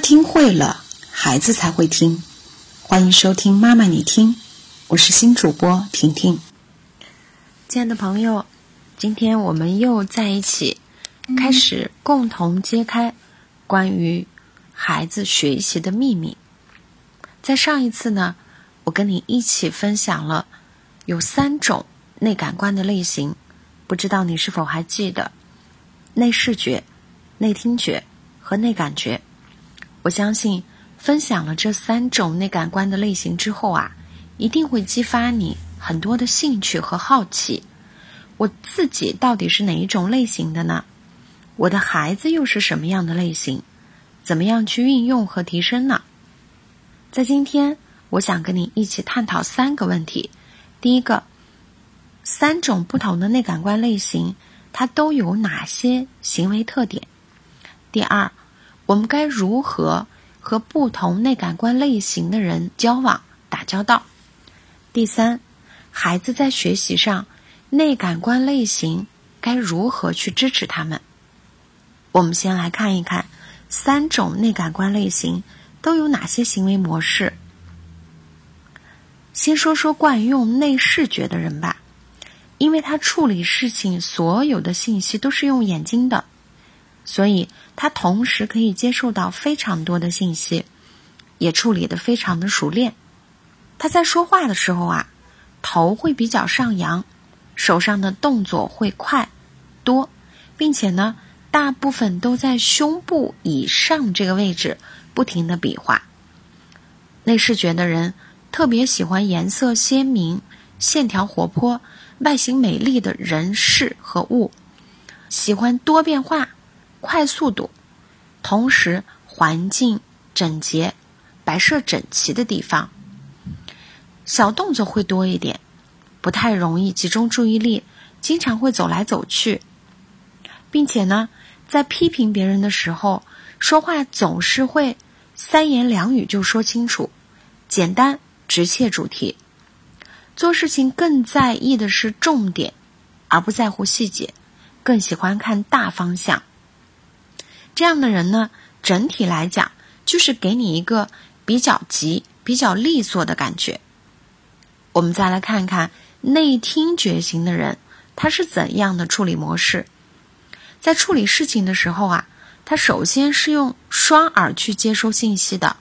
听会了，孩子才会听。欢迎收听妈妈你听，我是新主播婷婷。亲爱的朋友，今天我们又在一起，开始共同揭开关于孩子学习的秘密。在上一次呢，我跟你一起分享了有三种内感官的类型，不知道你是否还记得？内视觉、内听觉和内感觉。我相信分享了这三种内感官的类型之后啊，一定会激发你很多的兴趣和好奇。我自己到底是哪一种类型的呢？我的孩子又是什么样的类型？怎么样去运用和提升呢？在今天，我想跟你一起探讨三个问题。第一个，三种不同的内感官类型，它都有哪些行为特点？第二。我们该如何和不同内感官类型的人交往、打交道？第三，孩子在学习上，内感官类型该如何去支持他们？我们先来看一看三种内感官类型都有哪些行为模式。先说说惯用内视觉的人吧，因为他处理事情所有的信息都是用眼睛的。所以，他同时可以接受到非常多的信息，也处理的非常的熟练。他在说话的时候啊，头会比较上扬，手上的动作会快多，并且呢，大部分都在胸部以上这个位置不停的比划。内视觉的人特别喜欢颜色鲜明、线条活泼、外形美丽的人事和物，喜欢多变化。快速度，同时环境整洁、摆设整齐的地方，小动作会多一点，不太容易集中注意力，经常会走来走去，并且呢，在批评别人的时候，说话总是会三言两语就说清楚，简单直切主题，做事情更在意的是重点，而不在乎细节，更喜欢看大方向。这样的人呢，整体来讲就是给你一个比较急、比较利索的感觉。我们再来看看内听觉型的人，他是怎样的处理模式？在处理事情的时候啊，他首先是用双耳去接收信息的，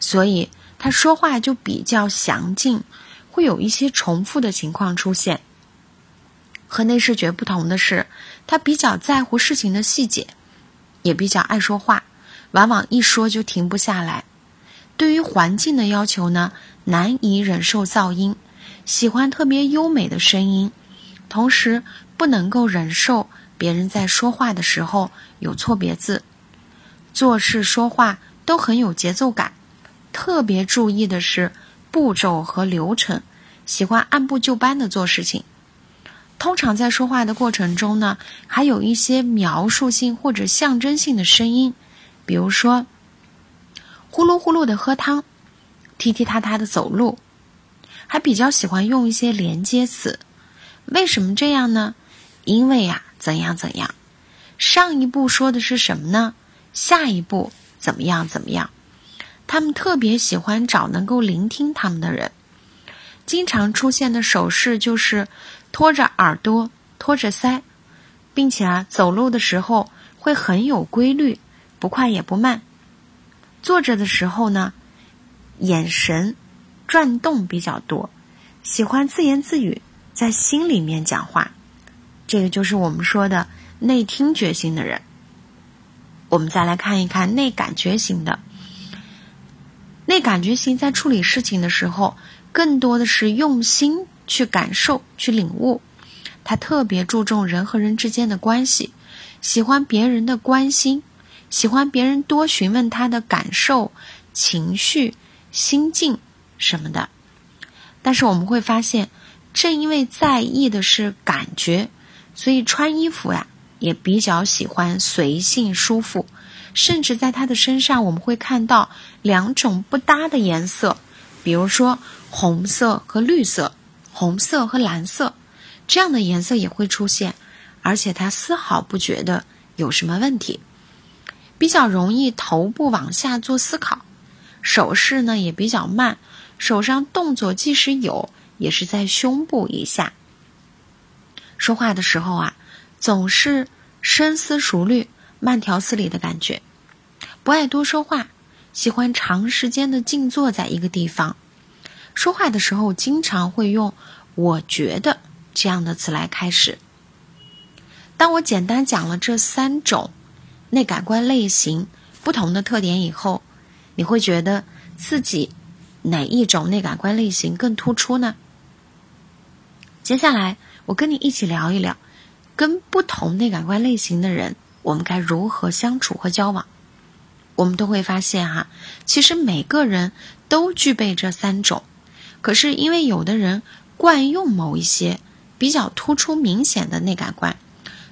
所以他说话就比较详尽，会有一些重复的情况出现。和内视觉不同的是，他比较在乎事情的细节。也比较爱说话，往往一说就停不下来。对于环境的要求呢，难以忍受噪音，喜欢特别优美的声音，同时不能够忍受别人在说话的时候有错别字。做事说话都很有节奏感，特别注意的是步骤和流程，喜欢按部就班的做事情。通常在说话的过程中呢，还有一些描述性或者象征性的声音，比如说呼噜呼噜的喝汤，踢踢踏踏的走路，还比较喜欢用一些连接词。为什么这样呢？因为呀，怎样怎样，上一步说的是什么呢？下一步怎么样怎么样？他们特别喜欢找能够聆听他们的人。经常出现的手势就是托着耳朵、托着腮，并且啊，走路的时候会很有规律，不快也不慢。坐着的时候呢，眼神转动比较多，喜欢自言自语，在心里面讲话。这个就是我们说的内听觉型的人。我们再来看一看内感觉型的。内感觉型在处理事情的时候。更多的是用心去感受、去领悟，他特别注重人和人之间的关系，喜欢别人的关心，喜欢别人多询问他的感受、情绪、心境什么的。但是我们会发现，正因为在意的是感觉，所以穿衣服呀也比较喜欢随性舒服，甚至在他的身上我们会看到两种不搭的颜色。比如说红色和绿色，红色和蓝色，这样的颜色也会出现，而且他丝毫不觉得有什么问题。比较容易头部往下做思考，手势呢也比较慢，手上动作即使有，也是在胸部以下。说话的时候啊，总是深思熟虑、慢条斯理的感觉，不爱多说话，喜欢长时间的静坐在一个地方。说话的时候，经常会用“我觉得”这样的词来开始。当我简单讲了这三种内感官类型不同的特点以后，你会觉得自己哪一种内感官类型更突出呢？接下来，我跟你一起聊一聊，跟不同内感官类型的人，我们该如何相处和交往。我们都会发现，哈，其实每个人都具备这三种，可是因为有的人惯用某一些比较突出明显的内感官。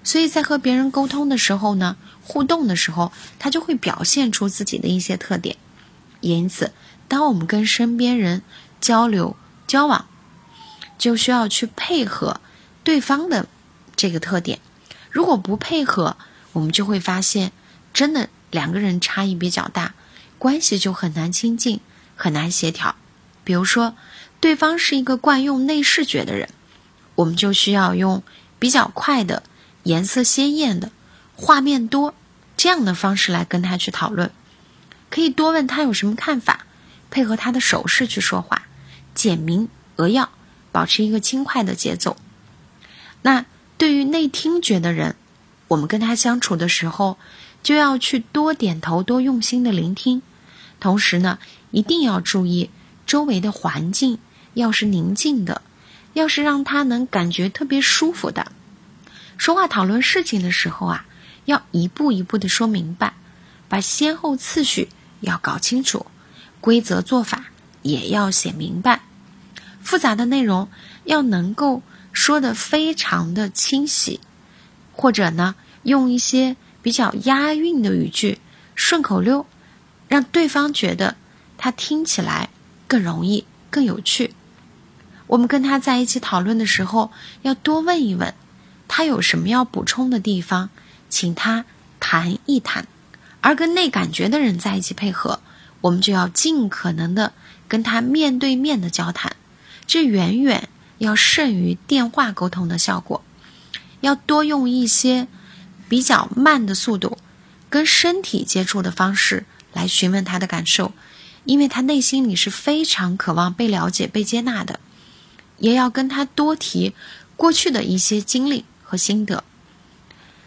所以在和别人沟通的时候呢，互动的时候，他就会表现出自己的一些特点。因此，当我们跟身边人交流交往，就需要去配合对方的这个特点。如果不配合，我们就会发现，真的两个人差异比较大，关系就很难亲近，很难协调。比如说，对方是一个惯用内视觉的人，我们就需要用比较快的。颜色鲜艳的，画面多，这样的方式来跟他去讨论，可以多问他有什么看法，配合他的手势去说话，简明扼要，保持一个轻快的节奏。那对于内听觉的人，我们跟他相处的时候，就要去多点头，多用心的聆听，同时呢，一定要注意周围的环境，要是宁静的，要是让他能感觉特别舒服的。说话讨论事情的时候啊，要一步一步的说明白，把先后次序要搞清楚，规则做法也要写明白，复杂的内容要能够说的非常的清晰，或者呢，用一些比较押韵的语句，顺口溜，让对方觉得他听起来更容易、更有趣。我们跟他在一起讨论的时候，要多问一问。他有什么要补充的地方，请他谈一谈。而跟内感觉的人在一起配合，我们就要尽可能的跟他面对面的交谈，这远远要胜于电话沟通的效果。要多用一些比较慢的速度，跟身体接触的方式来询问他的感受，因为他内心里是非常渴望被了解、被接纳的。也要跟他多提过去的一些经历。和心得，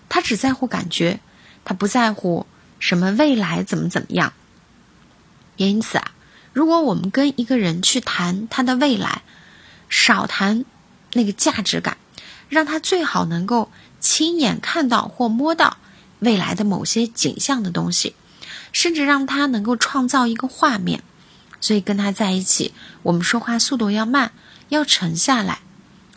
他只在乎感觉，他不在乎什么未来怎么怎么样。因此啊，如果我们跟一个人去谈他的未来，少谈那个价值感，让他最好能够亲眼看到或摸到未来的某些景象的东西，甚至让他能够创造一个画面。所以跟他在一起，我们说话速度要慢，要沉下来，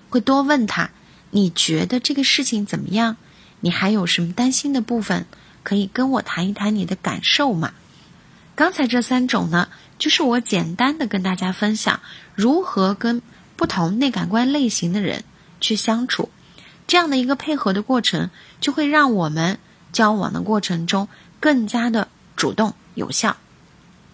会多问他。你觉得这个事情怎么样？你还有什么担心的部分？可以跟我谈一谈你的感受吗？刚才这三种呢，就是我简单的跟大家分享如何跟不同内感官类型的人去相处，这样的一个配合的过程，就会让我们交往的过程中更加的主动有效。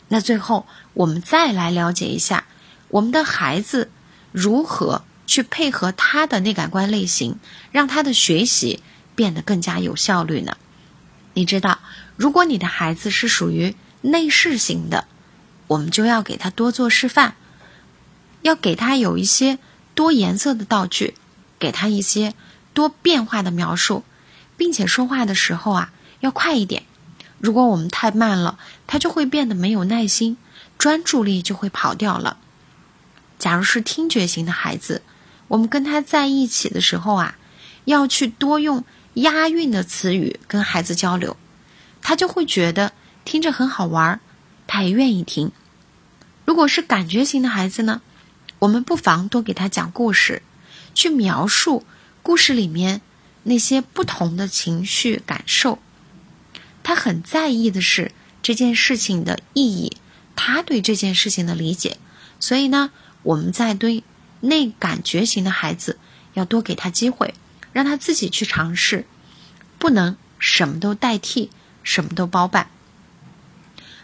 那最后，我们再来了解一下我们的孩子如何。去配合他的内感官类型，让他的学习变得更加有效率呢？你知道，如果你的孩子是属于内视型的，我们就要给他多做示范，要给他有一些多颜色的道具，给他一些多变化的描述，并且说话的时候啊要快一点。如果我们太慢了，他就会变得没有耐心，专注力就会跑掉了。假如是听觉型的孩子。我们跟他在一起的时候啊，要去多用押韵的词语跟孩子交流，他就会觉得听着很好玩，他也愿意听。如果是感觉型的孩子呢，我们不妨多给他讲故事，去描述故事里面那些不同的情绪感受。他很在意的是这件事情的意义，他对这件事情的理解。所以呢，我们在对。内感觉型的孩子要多给他机会，让他自己去尝试，不能什么都代替，什么都包办。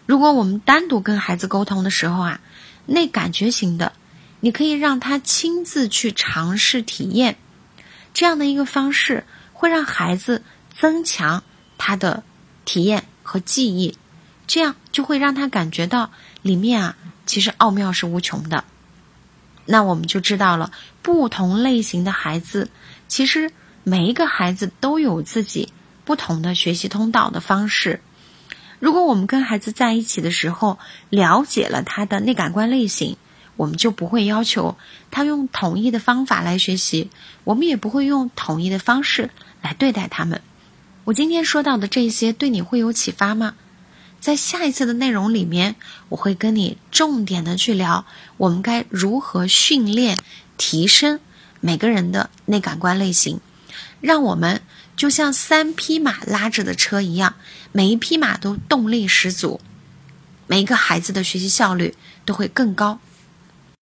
如果我们单独跟孩子沟通的时候啊，内感觉型的，你可以让他亲自去尝试体验，这样的一个方式会让孩子增强他的体验和记忆，这样就会让他感觉到里面啊其实奥妙是无穷的。那我们就知道了，不同类型的孩子，其实每一个孩子都有自己不同的学习通道的方式。如果我们跟孩子在一起的时候，了解了他的内感官类型，我们就不会要求他用统一的方法来学习，我们也不会用统一的方式来对待他们。我今天说到的这些，对你会有启发吗？在下一次的内容里面，我会跟你重点的去聊，我们该如何训练、提升每个人的内感官类型，让我们。就像三匹马拉着的车一样，每一匹马都动力十足，每一个孩子的学习效率都会更高。